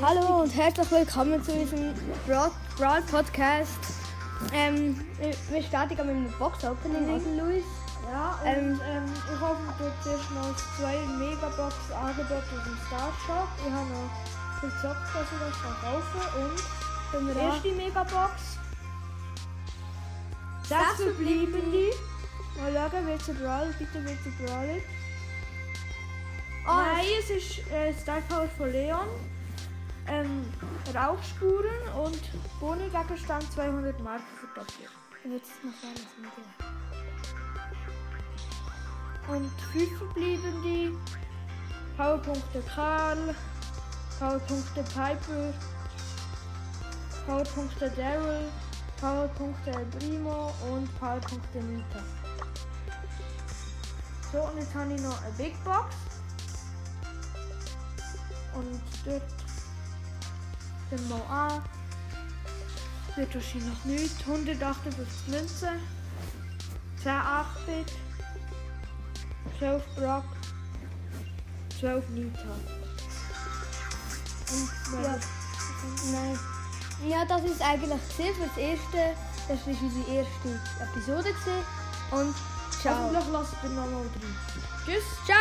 Hallo und herzlich willkommen zu unserem Broad, Broad Podcast. Ähm, wir, starten mit einem Box-Opening, Mhm. Luis? Ja, und Ähm, ähm, ich hoffe, du zuerst noch zwei Megabox-Angebote aus dem Starshop. Ich habe noch gezockt, dass ich das kann kaufen und die erste Megabox. Sechs Sechs verbleibende. Mal schauen, wird sie Brawler, bitte wird sie Brawler. Es ist äh, Star Power von Leon. Ähm, Rauchspuren und Boni-Gegenstand 200 Marken verdoppelt. Ich will es noch alles mitgeben. Und fünf verbleibende Powerpunkte Karl, Powerpunkte Piper, Powerpunkte Daryl, Powerpunkte Primo und Powerpunkte Nita. So, und jetzt habe ich noch eine Big Box. Und dort den mal an. Wird wahrscheinlich nichts. 158 Münzen. 10 8-Bit. 12 Brock, 12 Nita. Und Ja. Nein. Ja, das ist eigentlich gesehen für das erste. Das war unsere erste Episode. Gewesen. Und ciao. Hoffentlich lasst ihr nochmal rein. Tschüss! Ciao!